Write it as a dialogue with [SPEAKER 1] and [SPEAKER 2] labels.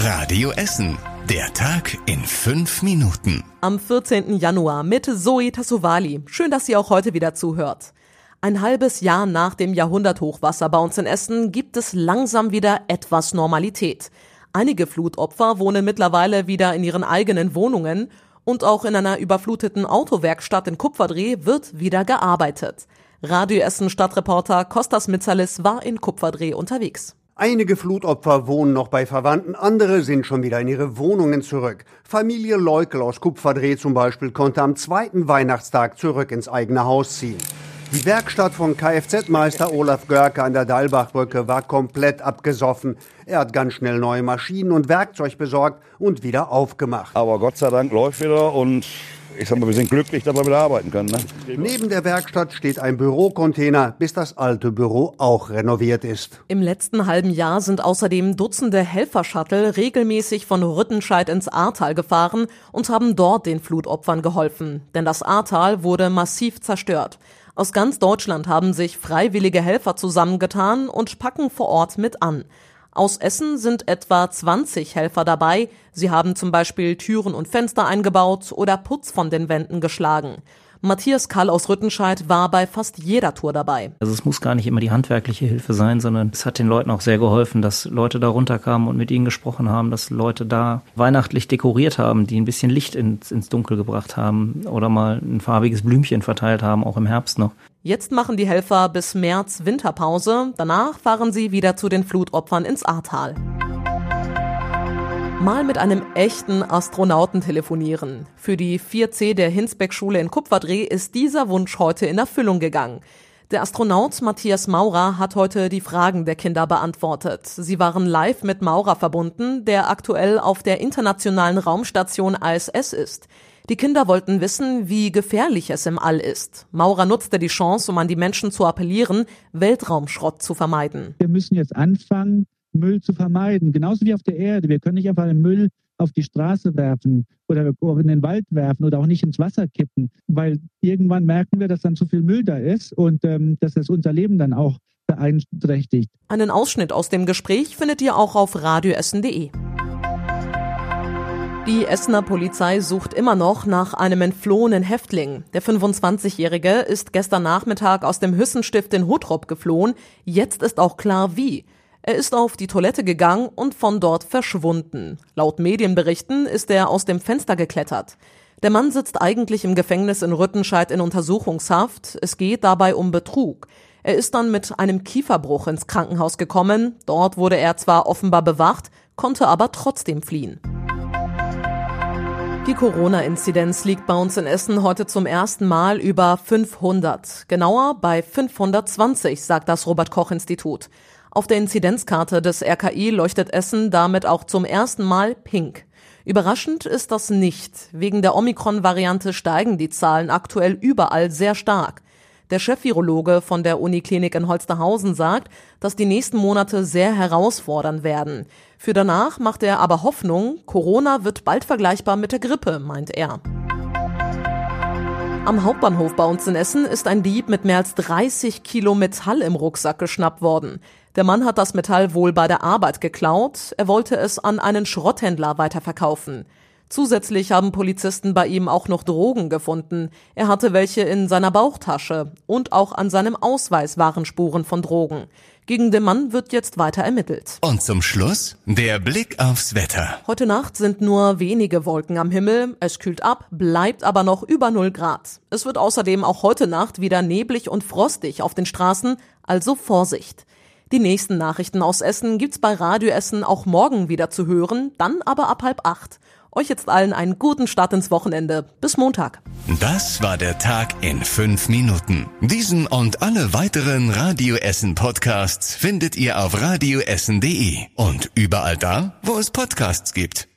[SPEAKER 1] Radio Essen. Der Tag in fünf Minuten.
[SPEAKER 2] Am 14. Januar mit Zoe Tassovali. Schön, dass ihr auch heute wieder zuhört. Ein halbes Jahr nach dem Jahrhunderthochwasser bei uns in Essen gibt es langsam wieder etwas Normalität. Einige Flutopfer wohnen mittlerweile wieder in ihren eigenen Wohnungen und auch in einer überfluteten Autowerkstatt in Kupferdreh wird wieder gearbeitet. Radio Essen Stadtreporter Kostas Mitzalis war in Kupferdreh unterwegs.
[SPEAKER 3] Einige Flutopfer wohnen noch bei Verwandten, andere sind schon wieder in ihre Wohnungen zurück. Familie Leukel aus Kupferdreh zum Beispiel konnte am zweiten Weihnachtstag zurück ins eigene Haus ziehen. Die Werkstatt von Kfz-Meister Olaf Görke an der Dalbachbrücke war komplett abgesoffen. Er hat ganz schnell neue Maschinen und Werkzeug besorgt und wieder aufgemacht.
[SPEAKER 4] Aber Gott sei Dank läuft wieder und ich sag mal, wir sind glücklich, dass wir wieder arbeiten können. Ne?
[SPEAKER 3] Neben der Werkstatt steht ein Bürocontainer, bis das alte Büro auch renoviert ist.
[SPEAKER 2] Im letzten halben Jahr sind außerdem Dutzende Helfershuttle regelmäßig von Rüttenscheid ins Ahrtal gefahren und haben dort den Flutopfern geholfen. Denn das Ahrtal wurde massiv zerstört. Aus ganz Deutschland haben sich freiwillige Helfer zusammengetan und packen vor Ort mit an. Aus Essen sind etwa 20 Helfer dabei. Sie haben zum Beispiel Türen und Fenster eingebaut oder Putz von den Wänden geschlagen. Matthias Kall aus Rüttenscheid war bei fast jeder Tour dabei.
[SPEAKER 5] Also es muss gar nicht immer die handwerkliche Hilfe sein, sondern es hat den Leuten auch sehr geholfen, dass Leute da runterkamen und mit ihnen gesprochen haben, dass Leute da weihnachtlich dekoriert haben, die ein bisschen Licht ins, ins Dunkel gebracht haben oder mal ein farbiges Blümchen verteilt haben, auch im Herbst noch.
[SPEAKER 2] Jetzt machen die Helfer bis März Winterpause. Danach fahren sie wieder zu den Flutopfern ins Ahrtal. Mal mit einem echten Astronauten telefonieren. Für die 4C der Hinsbeck-Schule in Kupferdreh ist dieser Wunsch heute in Erfüllung gegangen. Der Astronaut Matthias Maurer hat heute die Fragen der Kinder beantwortet. Sie waren live mit Maurer verbunden, der aktuell auf der internationalen Raumstation ISS ist. Die Kinder wollten wissen, wie gefährlich es im All ist. Maurer nutzte die Chance, um an die Menschen zu appellieren, Weltraumschrott zu vermeiden.
[SPEAKER 6] Wir müssen jetzt anfangen, Müll zu vermeiden. Genauso wie auf der Erde. Wir können nicht einfach den Müll auf die Straße werfen oder in den Wald werfen oder auch nicht ins Wasser kippen, weil irgendwann merken wir, dass dann zu viel Müll da ist und ähm, dass es unser Leben dann auch beeinträchtigt.
[SPEAKER 2] Einen Ausschnitt aus dem Gespräch findet ihr auch auf radioessen.de. Die Essener Polizei sucht immer noch nach einem entflohenen Häftling. Der 25-Jährige ist gestern Nachmittag aus dem Hüssenstift in Hutrop geflohen. Jetzt ist auch klar wie. Er ist auf die Toilette gegangen und von dort verschwunden. Laut Medienberichten ist er aus dem Fenster geklettert. Der Mann sitzt eigentlich im Gefängnis in Rüttenscheid in Untersuchungshaft. Es geht dabei um Betrug. Er ist dann mit einem Kieferbruch ins Krankenhaus gekommen. Dort wurde er zwar offenbar bewacht, konnte aber trotzdem fliehen. Die Corona-Inzidenz liegt bei uns in Essen heute zum ersten Mal über 500. Genauer bei 520, sagt das Robert-Koch-Institut. Auf der Inzidenzkarte des RKI leuchtet Essen damit auch zum ersten Mal pink. Überraschend ist das nicht. Wegen der Omikron-Variante steigen die Zahlen aktuell überall sehr stark. Der Chefvirologe von der Uniklinik in Holsterhausen sagt, dass die nächsten Monate sehr herausfordernd werden. Für danach macht er aber Hoffnung, Corona wird bald vergleichbar mit der Grippe, meint er. Am Hauptbahnhof bei uns in Essen ist ein Dieb mit mehr als 30 Kilo Metall im Rucksack geschnappt worden. Der Mann hat das Metall wohl bei der Arbeit geklaut. Er wollte es an einen Schrotthändler weiterverkaufen. Zusätzlich haben Polizisten bei ihm auch noch Drogen gefunden. Er hatte welche in seiner Bauchtasche und auch an seinem Ausweis waren Spuren von Drogen. Gegen den Mann wird jetzt weiter ermittelt.
[SPEAKER 1] Und zum Schluss der Blick aufs Wetter.
[SPEAKER 2] Heute Nacht sind nur wenige Wolken am Himmel. Es kühlt ab, bleibt aber noch über 0 Grad. Es wird außerdem auch heute Nacht wieder neblig und frostig auf den Straßen, also Vorsicht. Die nächsten Nachrichten aus Essen gibt's bei Radio Essen auch morgen wieder zu hören, dann aber ab halb acht. Euch jetzt allen einen guten Start ins Wochenende. Bis Montag.
[SPEAKER 1] Das war der Tag in fünf Minuten. Diesen und alle weiteren Radio Essen Podcasts findet ihr auf radioessen.de und überall da, wo es Podcasts gibt.